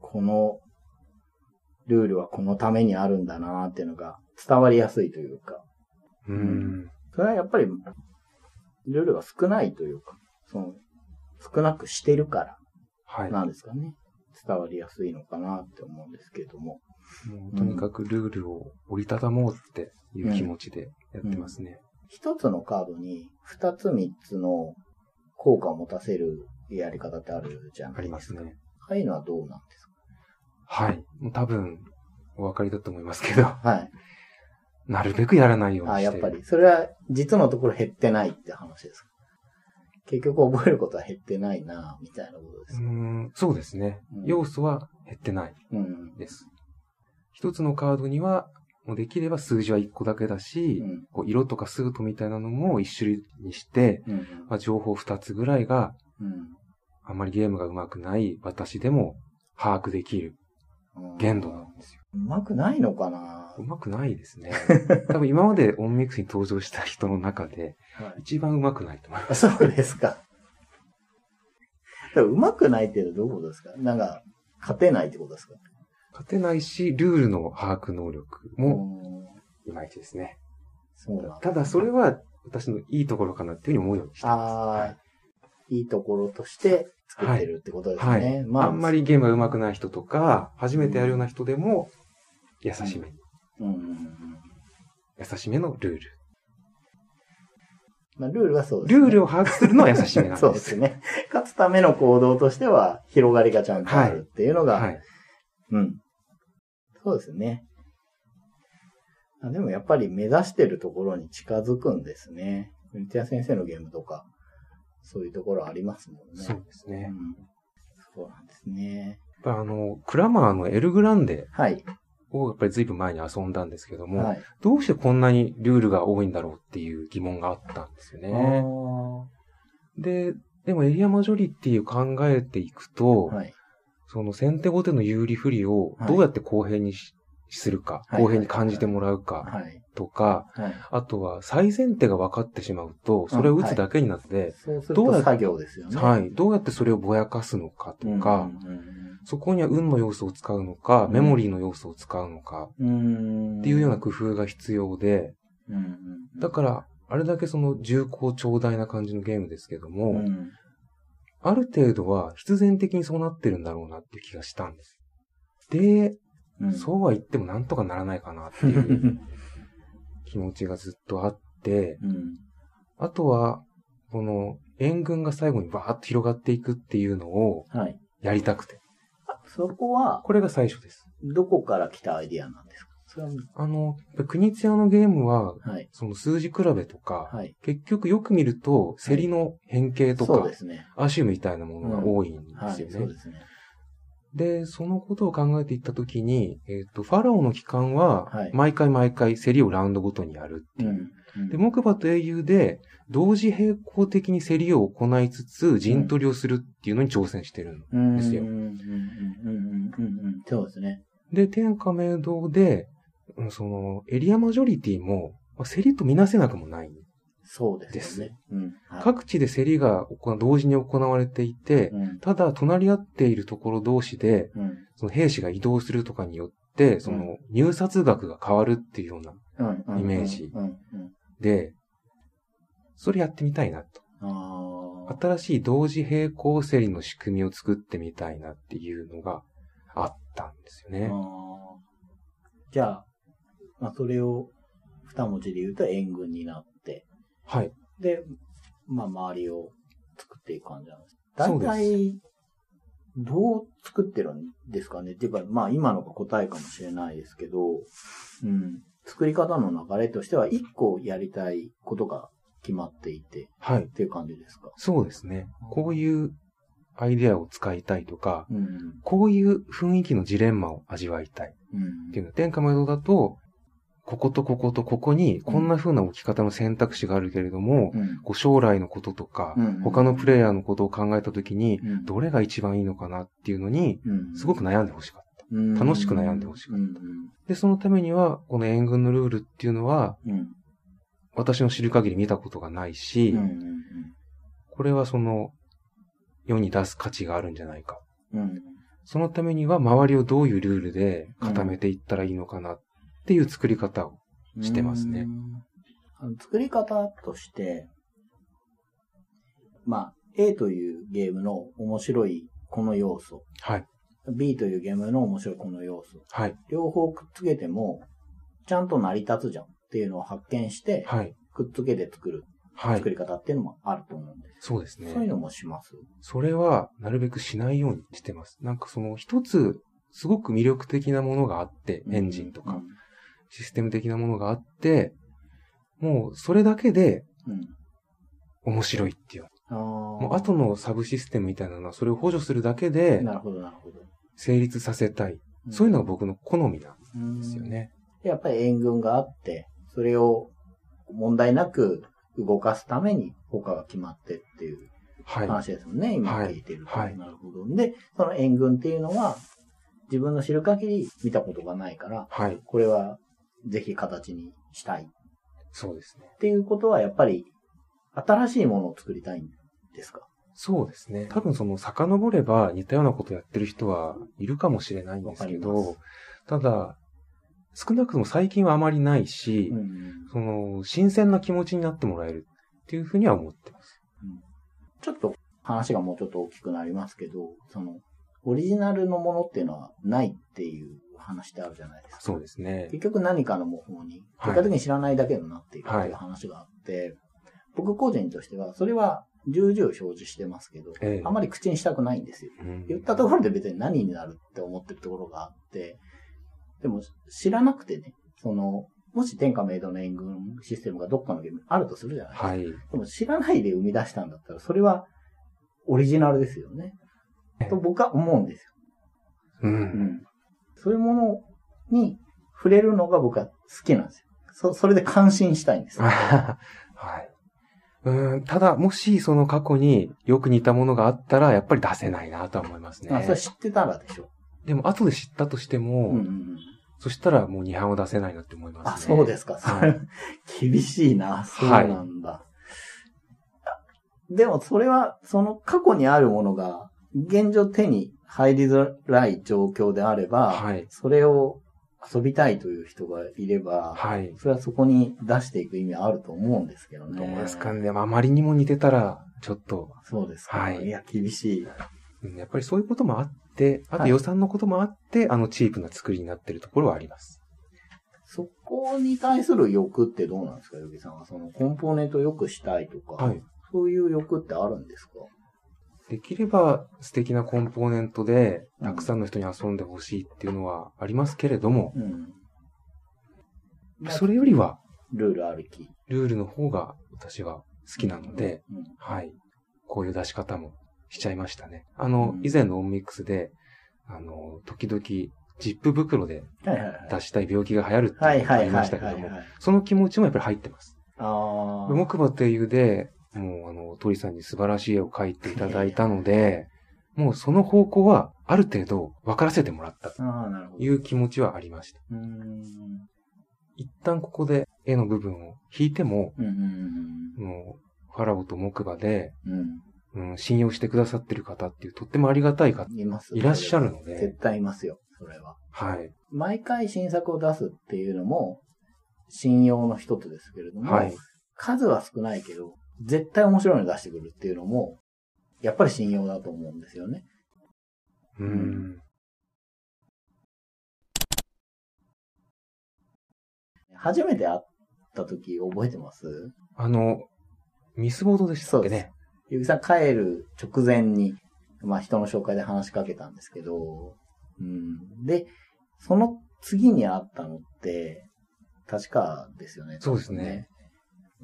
このルールはこのためにあるんだなっていうのが伝わりやすいというか、うん。それはやっぱり、ルールが少ないというか、その、少なくしてるかはい。らなんですかね。伝わりやすいのかなって思うんですけれども。もうとにかくルールを折りたたもうっていう気持ちでやってますね。一つのカードに二つ三つの効果を持たせるやり方ってあるじゃないありでか。ますすね。ああいうのはどうなんですはい。多分、お分かりだと思いますけど、かはい。なるべくやらないようにあ、してる。やっぱり。それは実のところ減ってないって話ですか？結局覚えることは減ってないな、みたいなことですう。ん、そうですねうん。要素は減ってないうん。です。一つのカードには、もうできれば数字は1個だけだし、うん。こう色とかスートみたいなのも一種類にして、うん。まあ、情報2つぐらいがうん。あまりゲームが上手くない私でも把握できるうん限度なんですよ。うまくないのかな？上手くないですね。多分今までオンミックスに登場した人の中ではい。一番上手くないと思いまあそうですか。うまくないっていうのはどういうことですか？なんか、勝てないってことですか？す。勝てないし、ルールの把握能力もうんいまいちですね。そうただそれは私のいいところかなっていうふうに思うようにしてます。ああ、いいところとして作ってるってことですね。はい。まあ、あんまりゲームが上手くない人とか、初めてやるような人でも、優しめに、うん。優しめのルール。まあ、ルールはそうです、ね。ルールを把握するのは優しめなんです。そうですね。勝つための行動としては、広がりがちゃんとあるっていうのが、はい。うん。そうですね。あでもやっぱり目指してるところに近づくんですね。国田先生のゲームとか、そういうところありますもんね。そうですね。うん。そうなんですね。やっぱあの、クラマーのエルグランデはい。をやっぱり随分前に遊んだんですけども、はい。どうしてこんなにルールが多いんだろうっていう疑問があったんですよね。で、でもエリアマジョリティを考えていくと、はい。その先手後手の有利不利をはいどうやって公平にしするか、はい公平に感じてもらうかはい。とか、はい。あとは最前提が分かってしまうと、それを打つだけになって、どうやっと作業ですよね。はい、どうやってそれをぼやかすのかとか、そこには運の要素を使うのか、うんメモリーの要素を使うのか。っていうような工夫が必要で。だから、あれだけその重厚長大な感じのゲームですけども、うん、ある程度は必然的にそうなってるんだろうなっていう気がしたんです。で、うん。そうは言ってもなんとかならないかなっていう 気持ちがずっとあって、うん。あとは、この援軍が最後にバーッと広がっていくっていうのをはい。やりたくて。そこは、これが最初です。どこから来たアイディアなんですか？あの、国津屋のゲームは、はい。その数字比べとか、はい。結局よく見ると、競りの変形とかそうで、すね。アシュみたいなものが多いんではい。すよね。そうですね。で、そのことを考えていったときに、えっ、と、ファラオの期間ははい、毎回毎回競りをラウンドごとにやるっていう。うん。うんで、木馬と英雄で、同時並行的に競りを行いつつ、陣取りをするっていうのに挑戦してるの。ですようんうんうんうんうんうんうん。そうですね。で、天下明堂で、うんその、エリアマジョリティも、まあ競りとみなせなくもない。そうですよね。うん。はい各地で競りが行同時に行われていて、うん。ただ、隣り合っているところ同士で、うん。その兵士が移動するとかによって、その入札額が変わるっていうような。イメージ。で、それやってみたいなと。新しい同時並行競りの仕組みを作ってみたいなっていうのがあったんですよね。じゃあ、まあ、それを二文字で言うと援軍になって、はい。で、まあ、周りを作っていく感じなんです。大体、どう作ってるんですかね？っていうか、まあ、今のが答えかもしれないですけど、うん。作り方の流れとしては、一個やりたいことが決まっていて、はい。っていう感じですか？そうですね。こういうアイデアを使いたいとか、うん。こういう雰囲気のジレンマを味わいたいうんっていうのは、天下無道だと、こことこことここにこんな風な置き方の選択肢があるけれども、うん。こう将来のこととか、うん他のプレイヤーのことを考えたときに、うんどれが一番いいのかなっていうのに、うんすごく悩んでほしかった。うん楽しく悩んでほしかったうん。で、そのためには、この援軍のルールっていうのは、うん。私の知る限り見たことがないし、これはその、世に出す価値があるんじゃないか。うん。そのためには周りをどういうルールで固めていったらいいのかなっていう作り方をしてますね。あの作り方として、まあ、A というゲームの面白いこの要素、はい。B というゲームの面白いこの要素、はい。両方くっつけても、ちゃんと成り立つじゃんっていうのを発見して、はい。くっつけて作るはい作。り方っていうのもあると思うんです。そうですそういうね。のもします？それはなるべくしないようにしてます。なんかその一つすごく魅力的なものがあって、エンジンとかうんシステム的なものがあって、もうそれだけでうん。面白いっていう。あーもう後のサブシステムみたいなのはそれを補助するだけでなるほど、なるほど。成立させたい。そういうのが僕の好みなんですよね。やっぱり援軍があって、それを問題なく動かすために他が決まってっていうはい。話ですもんね、今はい聞いてると。はいなるほど。で、その援軍っていうのは、自分の知る限り見たことがないから、はい。これはぜひ形にしたいっそうですね。ていうことは、やっぱり新しいものを作りたいんですか？そうですね。多分その遡れば似たようなことやってる人はいるかもしれないんですけど、ただ、少なくとも最近はあまりないし、うんその、新鮮な気持ちになってもらえるっていうふうには思ってます。ちょっと話がもうちょっと大きくなりますけど、その、オリジナルのものっていうのはないっていう話ってあるじゃないですか。そうですね。結局何かの模倣に、はい結果的に知らないだけになっているはいっていう話があって、僕個人としては、それは重々表示してますけど、ええあまり口にしたくないんですよ。うん言ったところで別に何になるって思ってるところがあって、でも知らなくてね、その、もし天下明度の援軍システムがどっかのゲームにあるとするじゃないですか。はい。でも知らないで生み出したんだったら、それはオリジナルですよね。と僕は思うんですよ。う。うんん。そういうものに触れるのが僕は好きなんですよ。そ、それで感心したいんですよ。はい。うん、ただ、もしその過去によく似たものがあったら、やっぱり出せないなとは思いますね。あ、それ知ってたらでしょ。でも、後で知ったとしても、うんうんうん。そしたらもう2版を出せないなって思いますね。あ、そうですか。そはいれ、厳しいな。そうなんだ。でも、それは、その過去にあるものが、現状手に入りづらい状況であれば、はい。それを遊びたいという人がいれば、はい。それはそこに出していく意味はあると思うんですけどね。どうですかね。まああまりにも似てたら、ちょっと、そうですか。はいいや、厳しい。うんやっぱりそういうこともあって、あはいと予算のこともあって、あのチープな作りになってるところはあります。そこに対する欲ってどうなんですか、ヨギさんは？そのコンポーネントを良くしたいとか、はい。そういう欲ってあるんですか？できれば素敵なコンポーネントで、うんたくさんの人に遊んでほしいっていうのはありますけれども、うん。それよりは、ルールありき。ルールの方が私は好きなので、うん、はい。こういう出し方もしちゃいましたね。あの、うん以前のオンミックスで、あの、時々、ジップ袋で。出したい病気が流行るってはいいうのがありましたけども。その気持ちもやっぱり入ってます。ああ。木馬というで、もうあの、鳥さんに素晴らしい絵を描いていただいたので、もうその方向はある程度分からせてもらったと。いう気持ちはありました。一旦ここで絵の部分を引いても、うんうんもう、ファラオと木馬で、うん信用してくださってる方っていうとってもありがたい方い。いらっしゃるの絶で、対いますよ、それは。はい。毎回新作を出すっていうのも、信用の一つですけれども、はい。数は少ないけど、絶対面白いの出してくるっていうのも、やっぱり信用だと思うんですよね。うん。初めて会った時覚えてます？あの、ミスボードでしたっけね。ゆきさん帰る直前に、まあ人の紹介で話しかけたんですけど、うん。で、その次に会ったのって、確かですよね。そうですね。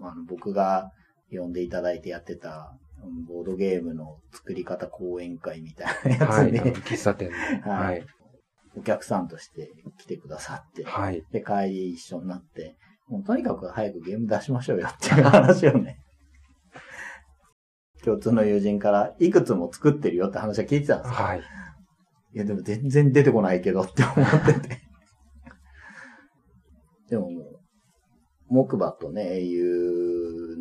あの僕が呼んでいただいてやってた、うんボードゲームの作り方講演会みたいなはい。やつで、あの喫茶店の。は はいい。お客さんとして来てくださって、はい。で、帰り一緒になって、もうとにかく早くゲーム出しましょうよっていう話をね、共通の友人からいくつも作ってるよって話は聞いてたんですよ。はい。いや、でも全然出てこないけどって思ってて。でももう、木馬とね、英雄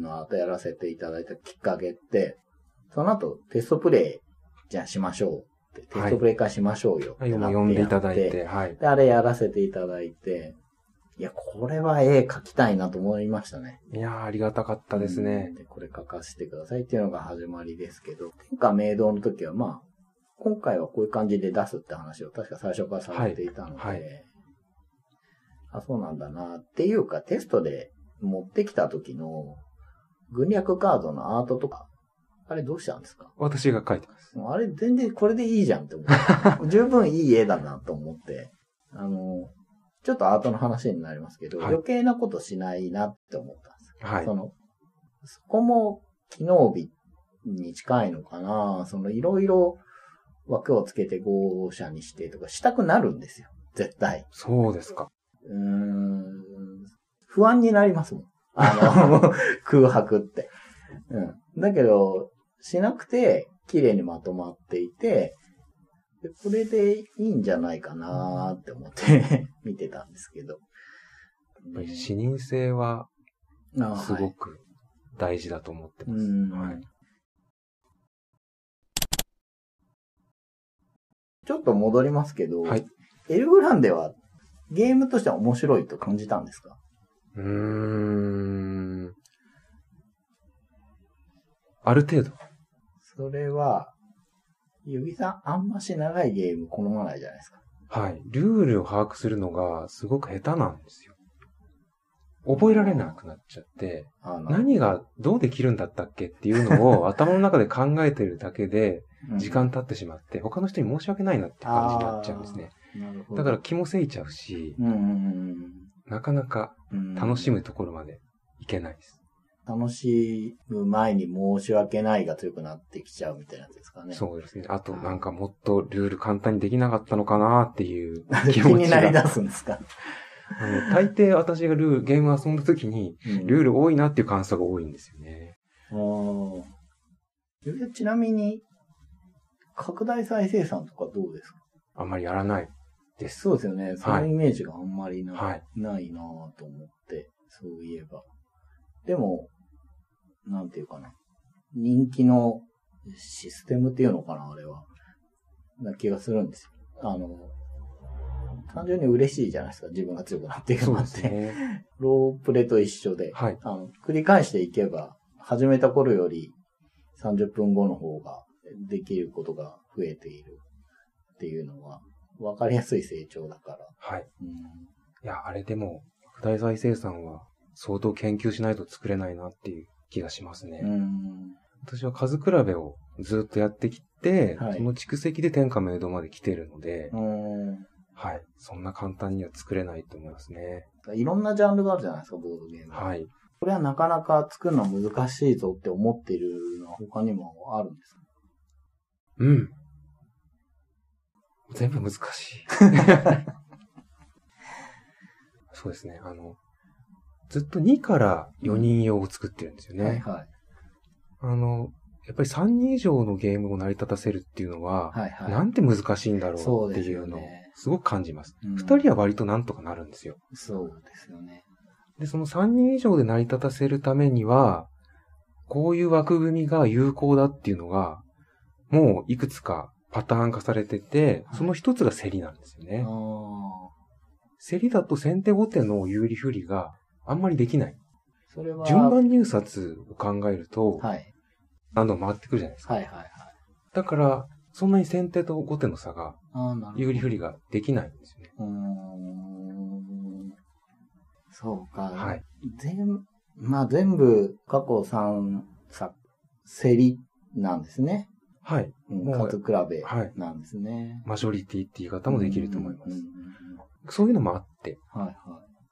の後やらせていただいたきっかけって、その後テストプレイじゃあしましょうっって、テストプレイ化しましょうよってって読んでいただいてて、はい。で、あれやらせていただいて、いや、これは絵描きたいなと思いましたね。いやー、ありがたかったですねうん。で、これ書かせてくださいっていうのが始まりですけど、天下明堂の時はまあ、今回はこういう感じで出すって話を確か最初からされていたので、はいはいあ、そうなんだなっていうか、テストで持ってきた時の軍略カードのアートとか、あれどうしたんですか？私が書いてます。あれ全然これでいいじゃんって思って。十分いい絵だなと思って。あの、ちょっとアートの話になりますけど、はい余計なことしないなって思ったんですよ。はいそ。の、そこも機能美に近いのかなそのいろいろ枠をつけて号車にしてとかしたくなるんですよ。絶対。そうですか。うーん。不安になりますもん。あの、空白って。うん。だけど、しなくて、綺麗にまとまっていて、でこれでいいんじゃないかなって思って 見てたんですけど。やっぱり視認性はあすごく大事だと思ってます。うんはい。ちょっと戻りますけど、はいエルグランデはゲームとしては面白いと感じたんですか？うーん。ある程度。それは、ゆぎさんあんまし長いゲーム好まないじゃないですか。はい。ルールを把握するのがすごく下手なんですよ。覚えられなくなっちゃって、あの何がどうできるんだったっけっていうのを 頭の中で考えてるだけでうん時間経ってしまって、他の人に申し訳ないなって感じになっちゃうんですね。だから気もせいちゃうし、うんうんなかなか楽しむところまでいけないです。楽しむ前に申し訳ないが強くなってきちゃうみたいなやつですかね。そうですね。あとなんかもっとルール簡単にできなかったのかなっていう気気持ちになりが。出すんですか？あの大抵私がルール、ゲーム遊んだ時に、ルール。ル多いなっていう感想が多いんですよね。おーゆぎさんちなみに、拡大再生産とかどうですか？あんまりやらない。そうですよね。そのイメージがあんまりな,、はい。ないなぁと思って、そういえば。でも、なんていうかな。人気のシステムっていうのかな、あれは。な気がするんですよ。あの、単純に嬉しいじゃないですか、自分が強くなっていくのって。すね。ロープレと一緒で、はい。あの、繰り返していけば、始めた頃より30分後の方ができることが増えているっていうのは、わかりやすい成長だから。はい。うんいや、あれでも、拡大再生産は相当研究しないと作れないなっていう気がしますね。うん。私は数比べをずっとやってきて、はいその蓄積で天下明堂まで来てるので、うん。はい。そんな簡単には作れないと思いますね。いろんなジャンルがあるじゃないですか、ボードゲーム。はい。これはなかなか作るの難しいぞって思ってるのは他にもあるんですか？うん。全部難しい。そうですね。あの、ずっと2から4人用を作ってるんですよね。はいはい。あの、やっぱり3人以上のゲームを成り立たせるっていうのは、はいはい。なんて難しいんだろそうっていうのをすごく感じます。うん2人は割となんとかなるんですよ。そうですよね。で、その3人以上で成り立たせるためには、こういう枠組みが有効だっていうのが、もういくつかパターン化されてて、はいその一つが競りなんですよね。競りだと先手後手の有利不利があんまりできない。それは、順番入札を考えると、はい。何度も回ってくるじゃないですか。はいはいはい。だから、そんなに先手と後手の差が。有利不利ができないんですよね。うーん。そうか。はい。全、まあ全部過去3作、競りなんですね。はい。うん、もう数比べはい。なんですね。マジョリティって言い方もできると思いますそういうのもあって、はいは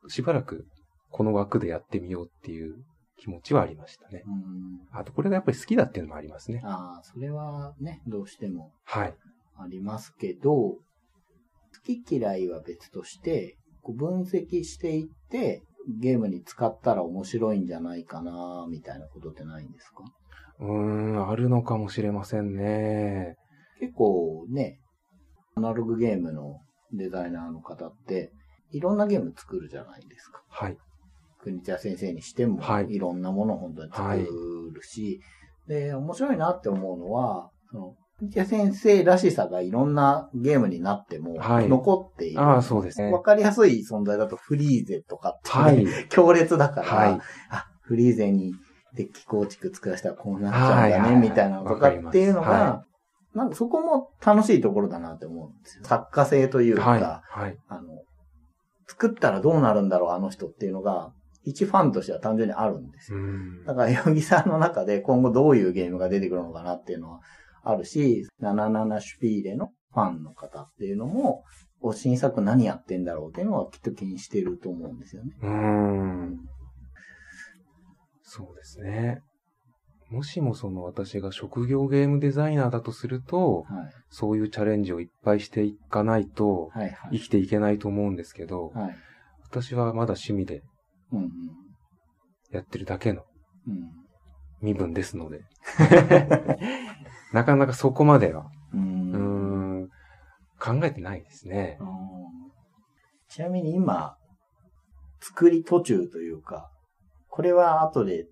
い。しばらくこの枠でやってみようっていう気持ちはありましたね。うん、あとこれがやっぱり好きだっていうのもありますね。ああ、それはね、どうしてもはい。ありますけど、好き嫌いは別として、こう分析していって、ゲームに使ったら面白いんじゃないかな、みたいなことってないんですか？うーん、あるのかもしれませんね。結構ね、アナログゲームのデザイナーの方って、いろんなゲーム作るじゃないですか。はい。国茶先生にしても、はいいろんなものを本当に作るし、で、面白いなって思うのは、その、じゃ先生らしさがいろんなゲームになってもはい残っている。ああ、そうですねわ。かりやすい存在だとフリーゼとかって、はい。強烈だから、はい。あ、フリーゼにデッキ構築作らせたらこうなっちゃうんだね、みたいなのとかっていうのが、なんかそこも楽しいところだなって思うんですよ。作家性というか、はい。はい。あの、作ったらどうなるんだろう、あの人っていうのが、一ファンとしては単純にあるんですよ。うんだから、ヨギさんの中で今後どういうゲームが出てくるのかなっていうのはあるし、77シュピーレのファンの方っていうのも、お新作何やってんだろうっていうのはきっと気にしてると思うんですよね。うーん。そうですね。もしもその私が職業ゲームデザイナーだとすると、はい。そういうチャレンジをいっぱいしていかないとはいはい。生きていけないと思うんですけど、はい。私はまだ趣味で。やってるだけのうん。身分ですので、なかなかそこまでは、う。うん考えてないですね。うんちなみに今、作り途中というか、これは後で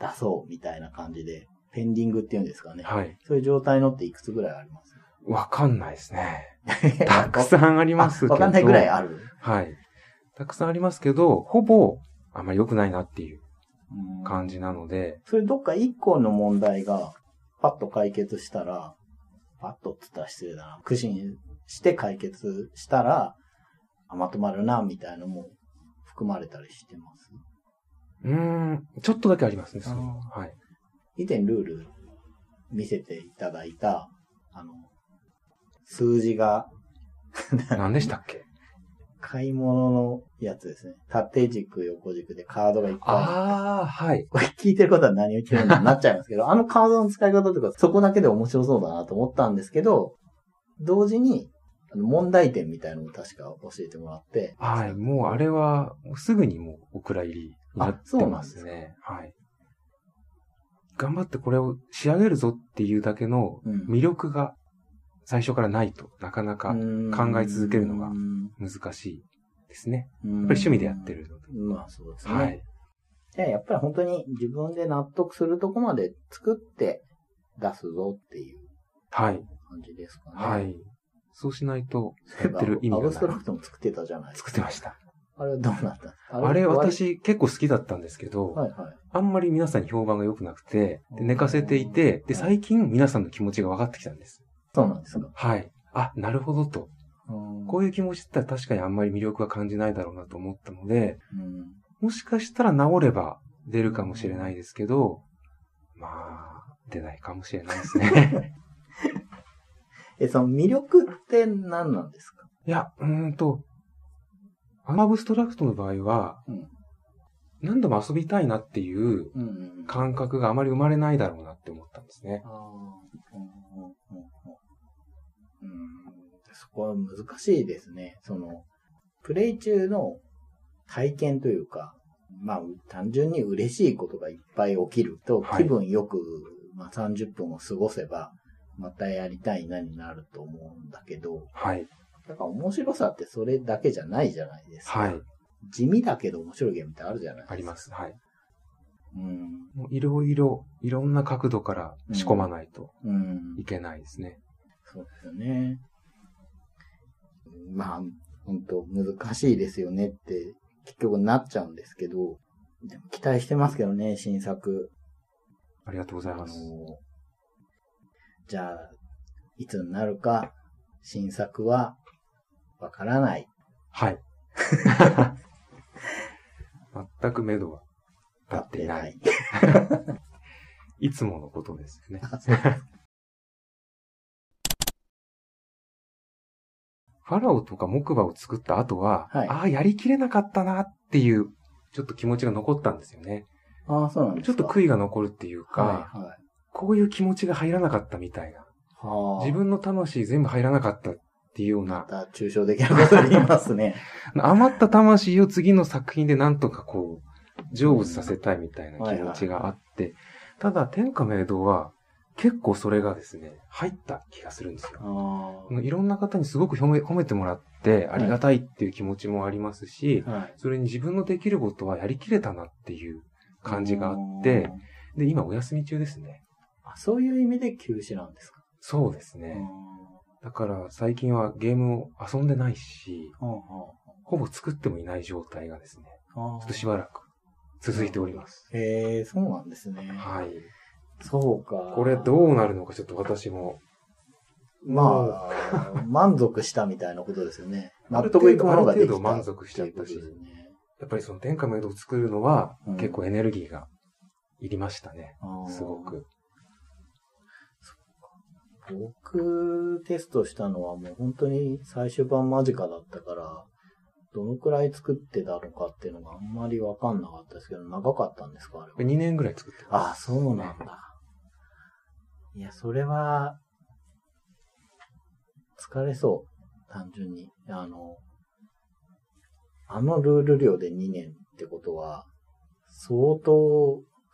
出そうみたいな感じで、ペンディングっていうんですかね。はい。そういう状態のっていくつぐらいあります？わかんないですね。たくさんありますけど。わかんないぐらいある？はい。たくさんありますけど、ほぼ、あんまり良くないなっていううん感じなので、それどっか一個の問題がパッと解決したら、パッとって言ったら失礼だな。苦心して解決したら、あまとまるな、みたいなのも含まれたりしてます？うーん、ちょっとだけありますね、それあははい。以前ルール見せていただいた、あの、数字が 何でしたっけ？買い物のやつですね。縦軸、横軸でカードがいっぱい。ああ、はい。これ聞いてることは何を言ってるんなっちゃいますけど、あのカードの使い方とか、そこだけで面白そうだなと思ったんですけど、同時に、問題点みたいなのも確か教えてもらって。はい。もうあれは、すぐにもうお蔵入りになってまですね。はい。頑張ってこれを仕上げるぞっていうだけのうん魅力が最初からないとなかなか考え続けるのが難しいですね。やっぱり趣味でやって。るので。まあそうですね。はい。じゃあやっぱり本当に自分で納得するとこまで作って出すぞっていうはい。感じですかね。はい。そうしないと、やってる意味がない。アブストラクトも作ってたじゃないですか。作ってました。あれはどうなった？あれ、私結構好きだったんですけど、はいはい。あんまり皆さんに評判が良くなくて、でうん寝かせていて、で、最近皆さんの気持ちが分かってきたんです。そうなんですか。はい。あ、なるほどと。こういいう気持ちって確かにあんまり魅力は感じないだろうなと思ったので、うん。もしかしたら治れば出るかもしれないですけど、まあ、出ないかもしれないですね。え、その魅力って何なんですか？いや、うーんと、アブストラクトの場合は、何度も遊びたいなっていう。感覚があまり生まれないだろうなって思ったんですね。そこは難しいですね。その、プレイ中の体験というか、まあ、単純に嬉しいことがいっぱい起きると、気分よく、まあ、30分を過ごせば、またやりたいなになると思うん。だけど、はい。だから面白さってそれだけじゃないじゃないですか。はい。地味だけど面白いゲームってあるじゃないですか。あります。はい。うん。もういろいろ、いろんな角度から仕込まないとうんい。けないですね。そうですよね。まあ、本当難しいですよねって、結局なっちゃうんですけど、でも期待してますけどね、新作。ありがとうございます。、じゃあ、いつになるか、新作は、わからない。はい。全く目処は立っていない。いつものことですね。あそうファラオとか木馬を作った後は、はいああ、やりきれなかったなっていう、ちょっと気持ちが残ったんですよね。ああ、そうなんですか。ちょっと悔いが残るっていうか、はい、はい。こういう気持ちが入らなかったみたいな。はあ。自分の魂全部入らなかったっていうような、また抽象的なこと言いますね。余った魂を次の作品でなんとかこう、成仏させたいみたいな気持ちがあって、ただ天下明堂は結構それがですね、入った気がするんですよ。あいろんな方にすごく褒め褒めてもらってありがたいっていう気持ちもありますし、あ。はい。それに自分のできることはやりきれたなっていう感じがあって、で、今お休み中ですね。あそういう意味で休止なんですか？そうですね。だから最近はゲームを遊んでないし、ほぼ作ってもいない状態がですね、あちょっとしばらく続いております。へえ、そうなんですね。はい。そうか。これどうなるのかちょっと私も、まあ、満足したみたいなことですよね。ある納得いくものができたある程度満足しちゃったしねやっぱりその天下の江戸を作るのはうん結構エネルギーがいりましたね。すごく。僕、テストしたのはもう本当に最終版間近だったから、どのくらい作ってたのかっていうのがあんまりわかんなかったですけど、長かったんですかあれは。2年ぐらい作ってああ、ます。そうなんだ。いや、それは、疲れそう。単純に。あの、あのルール量で2年ってことは、相当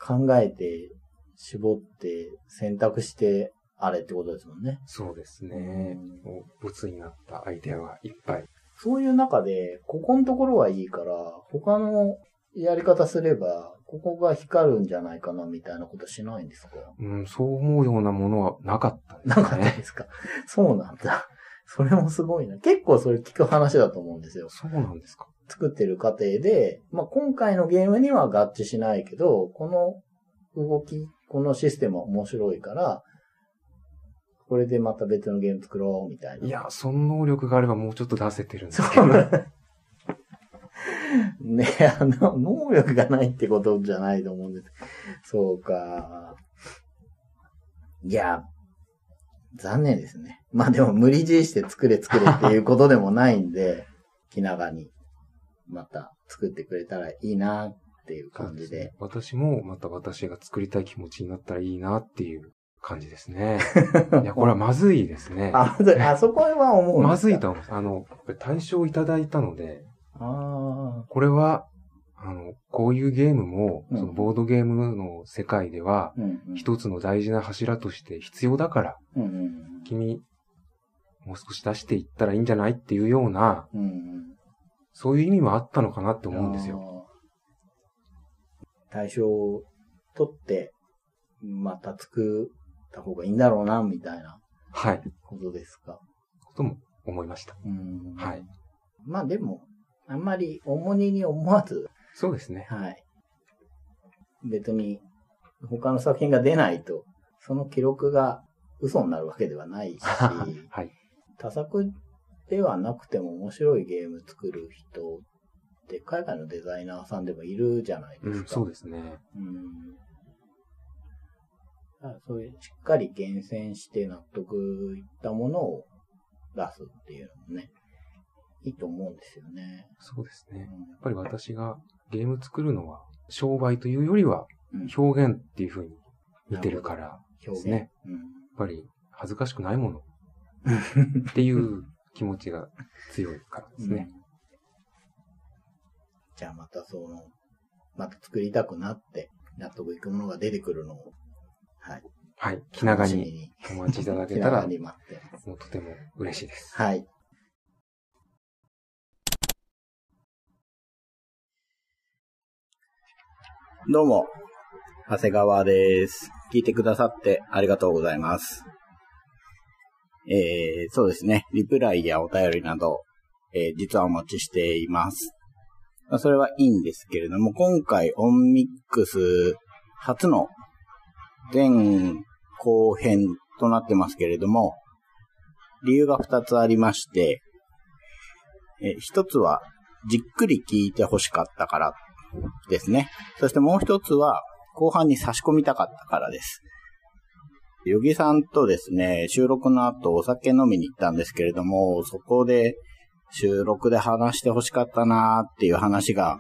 考えて、絞って、選択して、あれってことですもんね。そうですね。うんもう、ボツになったアイデアがいっぱい。そういう中で、ここのところはいいから、他のやり方すれば、ここが光るんじゃないかな、みたいなことしないんですか？うん、そう思うようなものはなかったですね。なかったですか？そうなんだ。それもすごいな。結構それ聞く話だと思うんですよ。そうなんですか？作ってる過程で、まあ、今回のゲームには合致しないけど、この動き、このシステムは面白いから、これでまた別のゲーム作ろう、みたいな。いや、その能力があればもうちょっと出せてるんですそけど。う。ね、あの、能力がないってことじゃないと思うんです。そうか。いや、残念ですね。まあでも無理強いして作れ作れっていうことでもないんで、気長にまた作ってくれたらいいなっていう感じで。私もまた私が作りたい気持ちになったらいいなっていう感じですね。いや、これはまずいですね。あ、あそこは思うまずいと思います。あの、対象をいただいたので、あこれは、あの、こういうゲームも、うんそのボードゲームの世界ではあ、、うんうん。一つの大事な柱として必要だから、うんうん君、もう少し出していったらいいんじゃないっていうような、うん。うんうん。そういう意味もあったのかなって思うんですよ。対象を取って、また作った方がいいんだろうな、みたいなはい。ことですか？ことも思いました。うんはい。まあでも、あんまり重荷に思わず、そうですね。はい。別に、他の作品が出ないと、その記録が嘘になるわけではないし、はい。多作ではなくても面白いゲーム作る人って海外のデザイナーさんでもいるじゃないですか。うん、そうですね。うん。そういうしっかり厳選して納得いったものを出すっていうのもね、いいと思うんですよね。そうですね。やっうぱり私がゲーム作るのは、商売というよりは、ん。表現っていう風に見てるから。ですねうんやっぱり恥ずかしくないものっていう気持ちが強いからですね。うんじゃあまたその、また作りたくなって、納得いくものが出てくるのを、はい。はい。気長にお待ちいただけ気たら。もうとても嬉しいです。はい。どうも、長谷川です。聞いてくださってありがとうございます。えー、そうですね。リプライやお便りなど、えー実はお待ちしています。まあそれはいいんですけれども、今回オンミックス初の前後編となってますけれども、理由が二つありまして、え一つはじっくり聞いて欲しかったからですね。そしてもう一つは後半に差し込みたかったからです。ヨギさんとですね、収録の後お酒飲みに行ったんですけれども、そこで収録で話して欲しかったなーっていう話が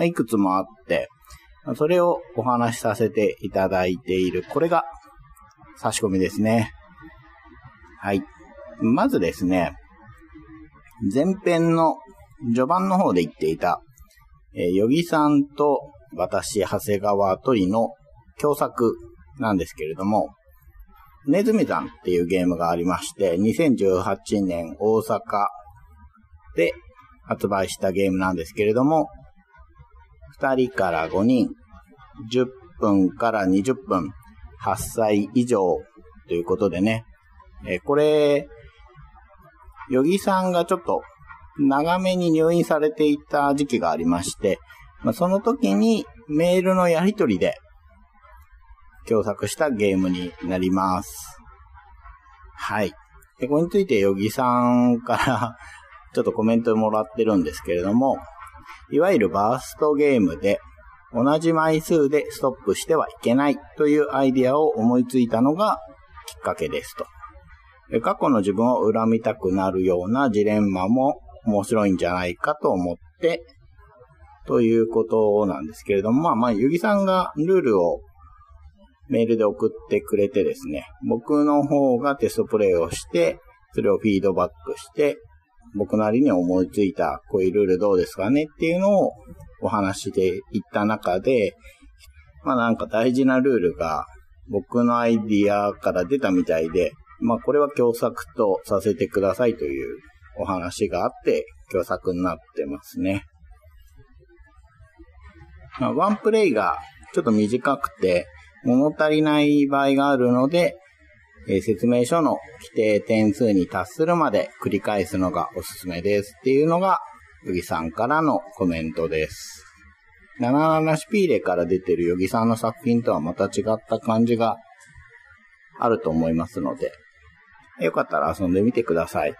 いくつもあって、それをお話しさせていただいている、これが差し込みですね。はい。まずですね、前編の序盤の方で言っていた、えー、ヨギさんと私、長谷川鳥の共作なんですけれども、ネズミ山っていうゲームがありまして、2018年大阪で発売したゲームなんですけれども、2人から5人、10分から20分、8歳以上ということでね、えー、これ、ヨギさんがちょっと長めに入院されていた時期がありまして、まあ、その時にメールのやり取りで共作したゲームになります。はい。で、これについて、ヨギさんから ちょっとコメントもらってるんですけれども、いわゆるバーストゲームで、同じ枚数でストップしてはいけないというアイディアを思いついたのがきっかけですと。過去の自分を恨みたくなるようなジレンマも面白いんじゃないかと思って、ということなんですけれども、まあまあ、ゆぎさんがルールをメールで送ってくれてですね、僕の方がテストプレイをして、それをフィードバックして、僕なりに思いついた、こういうルールどうですかねっていうのをお話していった中で、まあなんか大事なルールが僕のアイディアから出たみたいで、まあこれは共作とさせてくださいというお話があって、共作になってますね。まあ、ワンプレイがちょっと短くて、物足りない場合があるので、え、説明書の規定点数に達するまで繰り返すのがおすすめですっていうのが、ヨギさんからのコメントです。77シピーレから出てるヨギさんの作品とはまた違った感じがあると思いますので、よかったら遊んでみてください。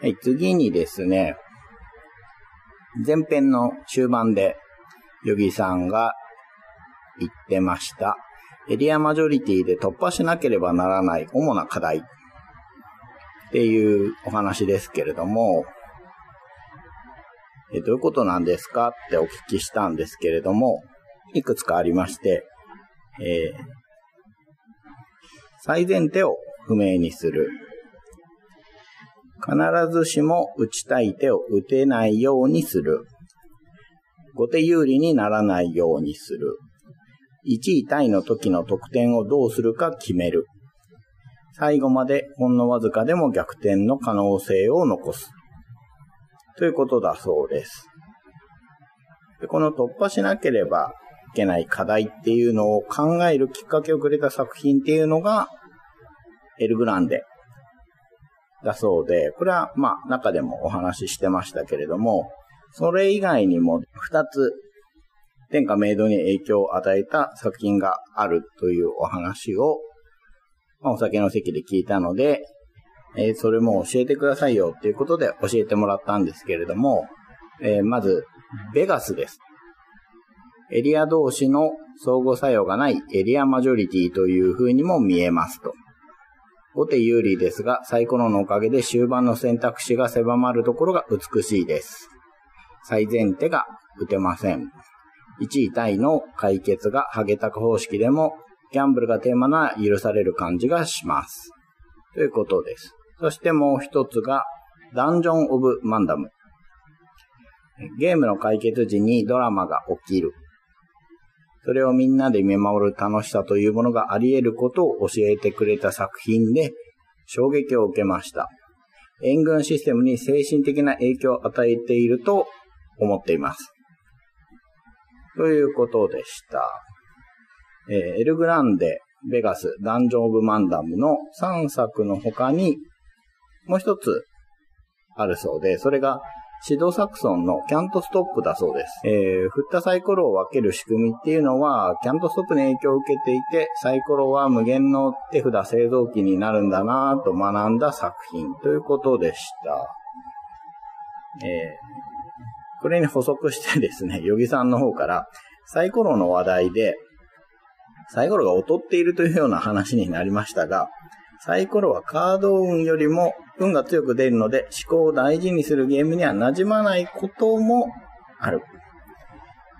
はい、次にですね、前編の終盤で、ヨギさんが言ってました。エリアマジョリティで突破しなければならない主な課題っていうお話ですけれども、えどういうことなんですか？ってお聞きしたんですけれども、いくつかありまして、えー、最前提を不明にする。必ずしも打ちたい手を打てないようにする。後手有利にならないようにする。1位タイの時の得点をどうするか決める。最後までほんのわずかでも逆転の可能性を残す。ということだそうです。でこの突破しなければいけない課題っていうのを考えるきっかけをくれた作品っていうのが、エルグランデだそうで、これはまあ中でもお話ししてましたけれども、それ以外にも二つ天下明度に影響を与えた作品があるというお話を、まあ、お酒の席で聞いたので、えー、それも教えてくださいよっていうことで教えてもらったんですけれども、えー、まず、ベガスです。エリア同士の相互作用がないエリアマジョリティという風にも見えますと。後手有利ですが、サイコロのおかげで終盤の選択肢が狭まるところが美しいです。最前手が打てません。1位タイの解決がハゲタク方式でも、ギャンブルがテーマなら許される感じがします。ということです。そしてもう一つが、ダンジョン・オブ・マンダム。ゲームの解決時にドラマが起きる。それをみんなで見守る楽しさというものがあり得ることを教えてくれた作品で衝撃を受けました。援軍システムに精神的な影響を与えていると思っています。ということでした。えー、エルグランデ、ベガス、ダンジョン・オブ・マンダムの3作の他に、もう一つあるそうで、それが、シドサクソンのキャントストップだそうです。えー、振ったサイコロを分ける仕組みっていうのは、キャントストップに影響を受けていて、サイコロは無限の手札製造機になるんだなぁと学んだ作品ということでした。えーこれに補足してですね、ヨギさんの方から、サイコロの話題で、サイコロが劣っているというような話になりましたが、サイコロはカード運よりも運が強く出るので思考を大事にするゲームには馴染まないこともある。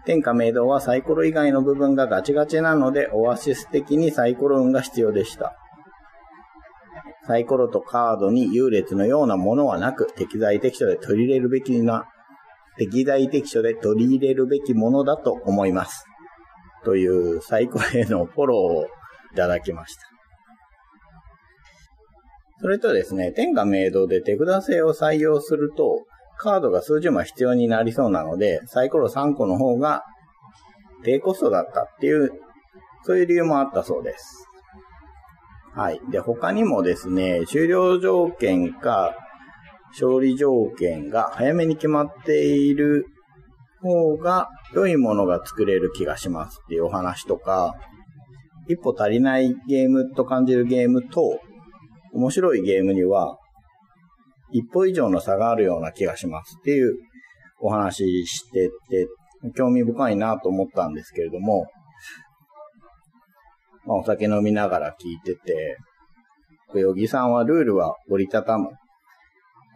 天下明堂はサイコロ以外の部分がガチガチなのでオアシス的にサイコロ運が必要でした。サイコロとカードに優劣のようなものはなく適材適所で取り入れるべきな適材適所で取り入れるべきものだと思います。というサイコへのフォローをいただきました。それとですね、天下明堂で手札制を採用すると、カードが数十枚必要になりそうなので、サイコロ3個の方が低コストだったっていう、そういう理由もあったそうです。はい。で、他にもですね、終了条件か、勝利条件が早めに決まっている方が良いものが作れる気がしますっていうお話とか、一歩足りないゲームと感じるゲームと、面白いゲームには、一歩以上の差があるような気がしますっていうお話してて、興味深いなと思ったんですけれども、まあ、お酒飲みながら聞いてて、ヨギさんはルールは折りたたむ。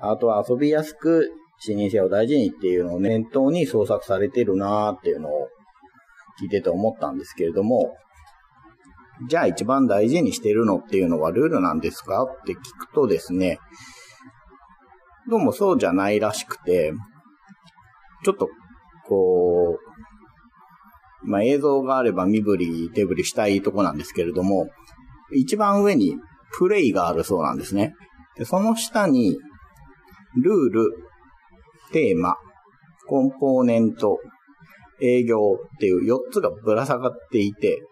あとは遊びやすく視認性を大事にっていうのを念頭に創作されてるなーっていうのを聞いてて思ったんですけれども、じゃあ一番大事にしてるのっていうのはルールなんですかって聞くとですね、どうもそうじゃないらしくて、ちょっと、こう、まあ、映像があれば身振り手振りしたいとこなんですけれども、一番上にプレイがあるそうなんですね。でその下に、ルール、テーマ、コンポーネント、営業っていう4つがぶら下がっていて、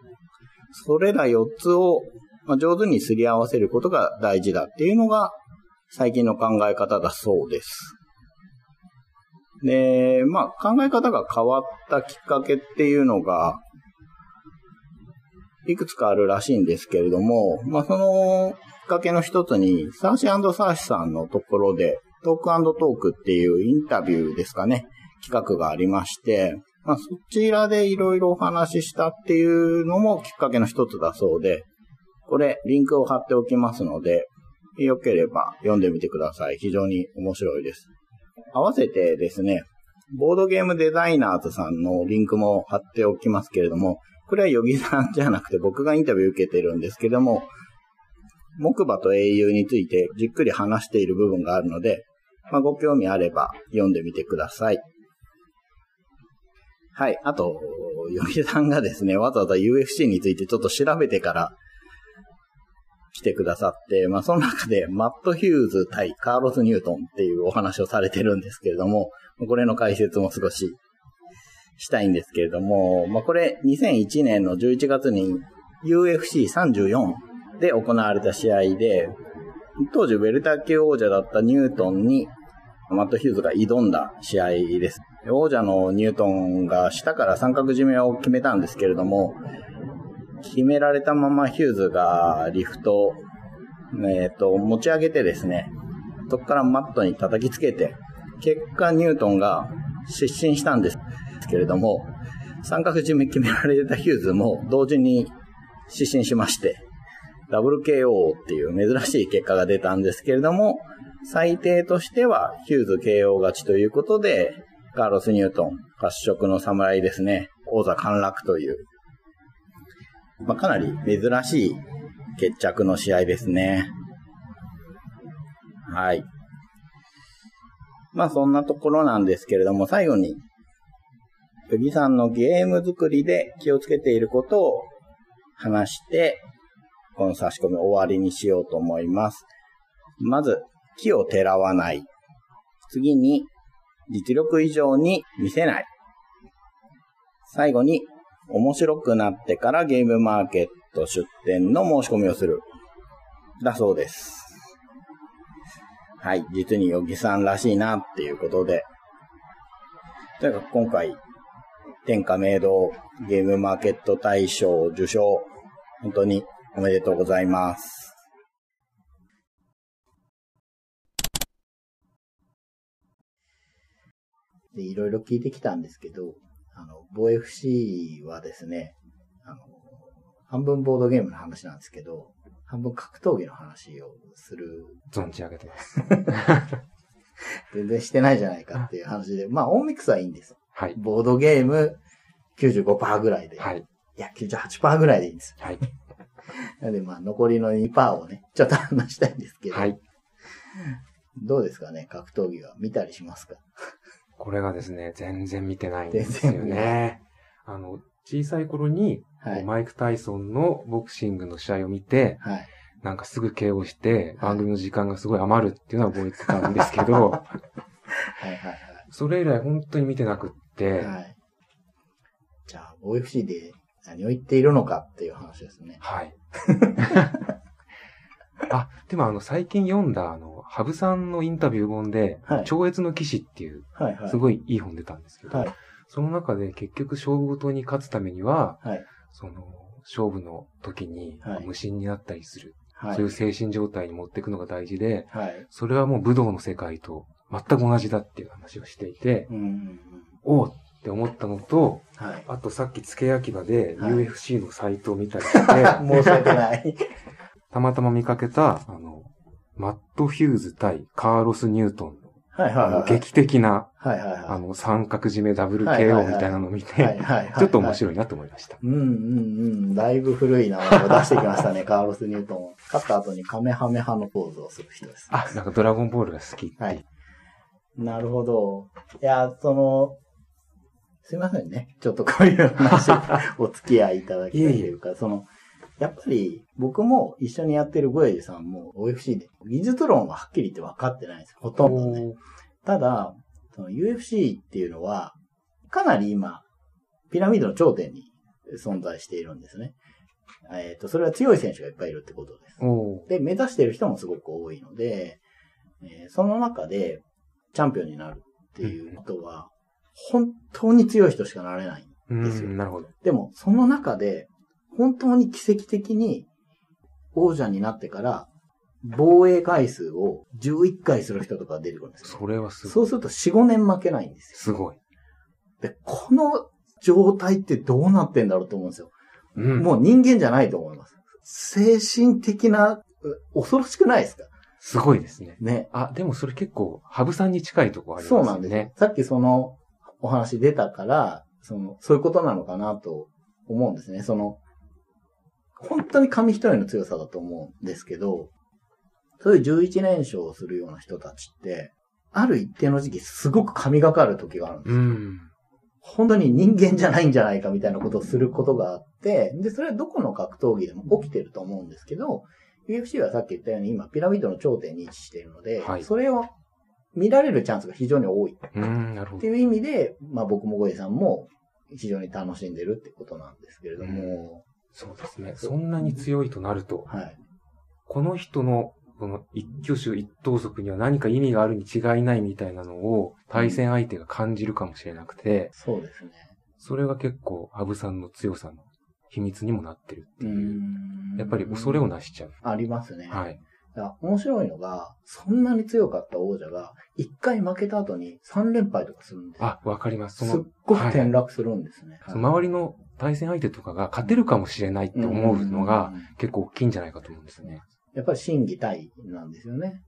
それら4つを上手にすり合わせることが大事だっていうのが最近の考え方だそうです。で、まあ考え方が変わったきっかけっていうのが、いくつかあるらしいんですけれども、まあそのきっかけの一つに、サーシーサーシさんのところで、トークトークっていうインタビューですかね、企画がありまして、まあそちらでいろいろお話ししたっていうのもきっかけの一つだそうで、これリンクを貼っておきますので、よければ読んでみてください。非常に面白いです。合わせてですね、ボードゲームデザイナーズさんのリンクも貼っておきますけれども、これはヨギさんじゃなくて 僕がインタビュー受けてるんですけども、木馬と英雄についてじっくり話している部分があるので、まあ、ご興味あれば読んでみてください。はい。あと、ヨギさんがですね、わざわざ UFC についてちょっと調べてから来てくださって、まあその中でマット・ヒューズ対カーロス・ニュートンっていうお話をされてるんですけれども、これの解説も少ししたいんですけれども、まあこれ2001年の11月に UFC34 で行われた試合で、当時ウェルター級王者だったニュートンにマット・ヒューズが挑んだ試合です。王者のニュートンが下から三角締めを決めたんですけれども、決められたままヒューズがリフト、えっ、ー、と、持ち上げてですね、そこからマットに叩きつけて、結果ニュートンが失神したんですけれども、三角締め決められたヒューズも同時に失神しまして、ダブル KO っていう珍しい結果が出たんですけれども、最低としてはヒューズ KO 勝ちということで、カーロス・ニュートン、褐色の侍ですね、王座陥落というまあ、かなり珍しい決着の試合ですね。はい。まあそんなところなんですけれども、最後に、プギさんのゲーム作りで気をつけていることを話して、この差し込み終わりにしようと思います。まず、木をてらわない。次に、実力以上に見せない。最後に、面白くなってからゲームマーケット出店の申し込みをする。だそうです。はい。実にヨギさんらしいなっていうことで。とにかく今回、天下明堂ゲームマーケット大賞受賞、本当におめでとうございます。で、いろいろ聞いてきたんですけど、あの、防 FC はですね、あの、半分ボードゲームの話なんですけど、半分格闘技の話をする。存じ上げてます。全然してないじゃないかっていう話で、まあ、オンミックスはいいんです。はい。ボードゲーム95%ぐらいで。はい。いや、98%ぐらいでいいんです。はい。なので、まあ、残りの2%をね、ちょっと話したいんですけど。はい。どうですかね、格闘技は見たりしますか？これがですね、全然見てないんですよね。あの、小さい頃に、はい、マイク・タイソンのボクシングの試合を見て、はい、なんかすぐ KO して、番組の時間がすごい余るっていうのは覚えてたんですけど、それ以来本当に見てなくって、はい、じゃあ、OFC で何を言っているのかっていう話ですね。はい。あ、でもあの、最近読んだ、あの、羽生さんのインタビュー本で、はい超越の騎士っていう、はいはい。すごいいい本出たんですけど、はい。その中で結局勝負事に勝つためには、はい。その、勝負の時にはい無心になったりする、はい。そういう精神状態に持っていくのが大事で、はい。それはもう武道の世界と全く同じだっていう話をしていて、うんうんうん。おおって思ったのと、はい。あとさっき付け焼き場ではい UFC のサイトを見たりして、申し訳ない。たまたま見かけた、あの、マット・ヒューズ対カーロス・ニュートンの、はいはい劇的な、はいはいはい。あの、三角締めダブルはいはいは KO いみたいなのを見て、はい。ちょっと面い。白いなと思いました。うんうんうん。だいぶ古い名前を出してきましたね、カーロス・ニュートン。勝った後にカメハメハのポーズをする人です。あ、なんかドラゴンボールが好きって。はい。なるほど。いや、その、すいませんね。ちょっとこういう話、お付き合いいただきたいというか、その、やっぱり僕も一緒にやってるゴエジさんも OFC で技術論ははっきり言って分かってないんですよ。ほとんどね。ただ、その UFC っていうのは、かなり今、ピラミッドの頂点に存在しているんですね。えっ、と、それは強い選手がいっぱいいるってことです。で、目指している人もすごく多いので、えーその中でチャンピオンになるっていうことは、本当に強い人しかなれない。うですよん、なるほど。でも、その中で、本当に奇跡的に王者になってから、防衛回数を11回する人とか出てくるんですよ。それはすごい。そうすると4、5年負けないんですよ。すごい。で、この状態ってどうなってんだろうと思うんですよ。うん。もう人間じゃないと思います。精神的な、う恐ろしくないですか？すごいですね。ね。あ、でもそれ結構、羽生さんに近いとこありますよね。そうなんですよ。さっきそのお話出たから、その、そういうことなのかなと思うんですね。その、本当に紙一重の強さだと思うんですけど、そういう11連勝をするような人たちって、ある一定の時期すごく神がかる時があるんですよ。うん。本当に人間じゃないんじゃないかみたいなことをすることがあって、で、それはどこの格闘技でも起きてると思うんですけど、UFC はさっき言ったように今ピラミッドの頂点に位置しているので、はいそれを見られるチャンスが非常に多い。うん、なるほど。っていう意味で、まあ僕もゴエさんも非常に楽しんでるってことなんですけれども、そうですね。そんなに強いとなると、はい。この人の、この一挙手一投足には何か意味があるに違いないみたいなのを対戦相手が感じるかもしれなくて、そうですね。それが結構、羽生さんの強さの秘密にもなってるってういう。んやっぱり恐れをなしちゃう。ありますね。はい。面白いのが、そんなに強かった王者が、一回負けた後に3連敗とかするんですよ。あ、わかります。そすっの、ごく転落するんですね。その周りの対戦相手とかが勝てるかもしれないって思うのが結構大きいんじゃないかと思うんですよね。やっぱり心技体なんですよね。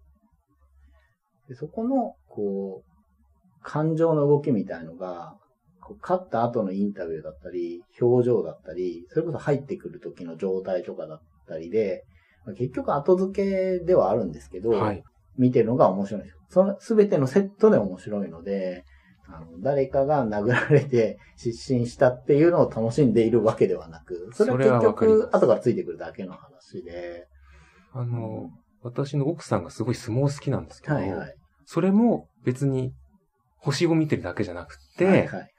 でそこの、こう、感情の動きみたいのが、こう勝った後のインタビューだったり、表情だったり、それこそ入ってくる時の状態とかだったりで、まあ結局後付けではあるんですけど、はい。見てるのが面白いんですよ。その全てのセットで面白いので、あの誰かが殴られて失神したっていうのを楽しんでいるわけではなく、それは結局後からついてくるだけの話で、あの、私の奥さんがすごい相撲好きなんですけど、はいはい。それも別に星を見てるだけじゃなくて、はいはいはい。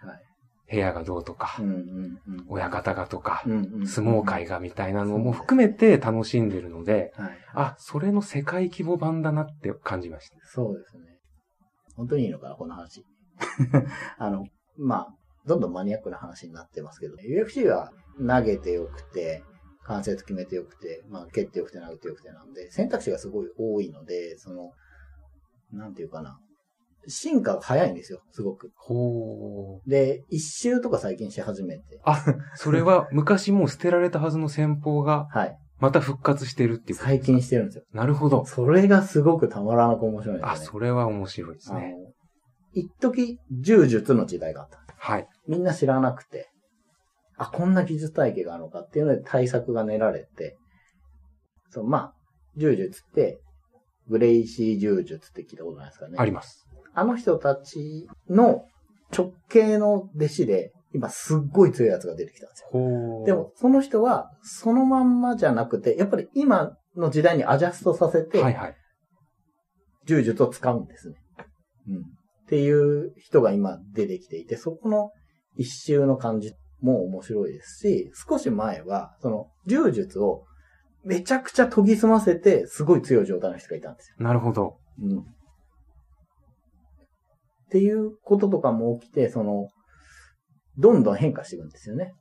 部屋がどうとか、うんうんうん。親方がとか、うんうんうん相撲界がみたいなのも含めて楽しんでるので、はい。あ、それの世界規模版だなって感じました。そうですね。本当にいいのかな、この話。あの、まあ、どんどんマニアックな話になってますけど、UFC は投げてよくて、関節決めてよくて、まあ、蹴ってよくて投げてよくてなんで、選択肢がすごい多いので、その、なんていうかな。進化が早いんですよ、すごく。ほー。で、一周とか最近し始めて。あ、それは 昔もう捨てられたはずの戦法がはい。また復活してるっていう最近してるんですよ。なるほど。それがすごくたまらなく面白いんですよあ、ね。それは面白いですね。一時、柔術の時代があった。はい。みんな知らなくて、あ、こんな技術体系があるのかっていうので対策が練られて、そう、まあ、柔術って、グレイシー柔術って聞いたことないですかね。あります。あの人たちの直系の弟子で、今すっごい強いやつが出てきたんですよ。でも、その人は、そのまんまじゃなくて、やっぱり今の時代にアジャストさせて、はいはい。柔術を使うんですね。うん。っていう人が今出てきていて、そこの一周の感じも面白いですし、少し前は、その柔術をめちゃくちゃ研ぎ澄ませて、すごい強い状態の人がいたんですよ。なるほど。うん。っていうこととかも起きて、その、どんどん変化していくんですよね。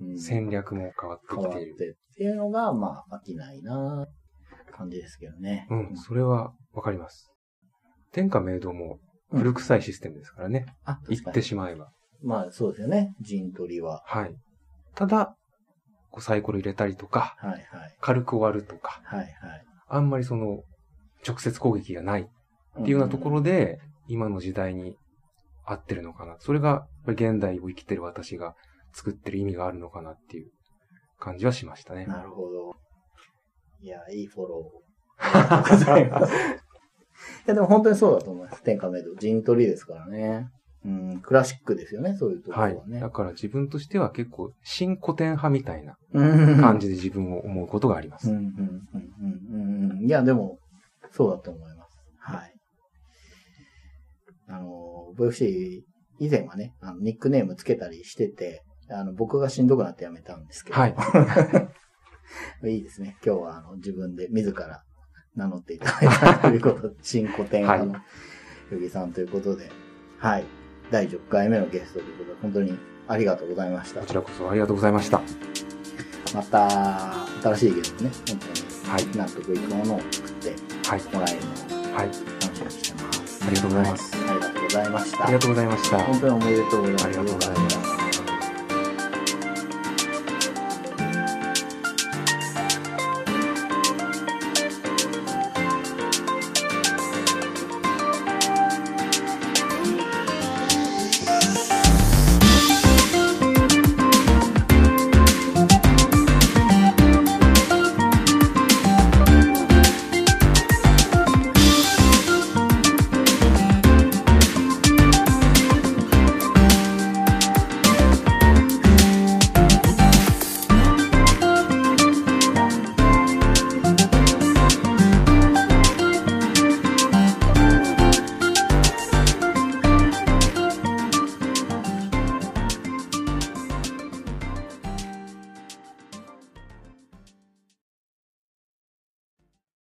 うん、戦略も変わってきている。っていうのが、まあ、飽きないな感じですけどね。うん、それはわかります。天下明堂も古臭いシステムですからね。あ、言っ確かに。てしまえば。まあ、そうですよね。陣取りは。はい。ただ、こうサイコロ入れたりとか、はいはい。軽く終わるとか、はいはい。あんまりその、直接攻撃がないっていうようなところで、今の時代に合ってるのかな。それが、現代を生きてる私が作ってる意味があるのかなっていう感じはしましたね。なるほど。いや、いいフォロー。ありがとうございます。いや、でも本当にそうだと思います。天下メイド。陣取りですからね。うん、クラシックですよね、そういうところは。はいね。だから自分としては結構、新古典派みたいなうん感じで自分を思うことがあります。うん、うん、うん、うん、うん。いや、でも、そうだと思います。はい。あの、VFC 以前はね、あのニックネームつけたりしてて、あの、僕がしんどくなってやめたんですけど。はい。いいですね。今日はあの自分で自ら名乗っていただいたということで、新古典派のヨギさんということで、はい。第10回目のゲストということで、本当にありがとうございましたこ。ちらこそありがとうございました。また、新しいゲストね、本はい当に納得いくものを作ってはい。もらえるのをはい。楽しみにしてます。ありがとうございますはいありがとうございました。ありがとうございました。本当におめでとうございます。ありがとうございます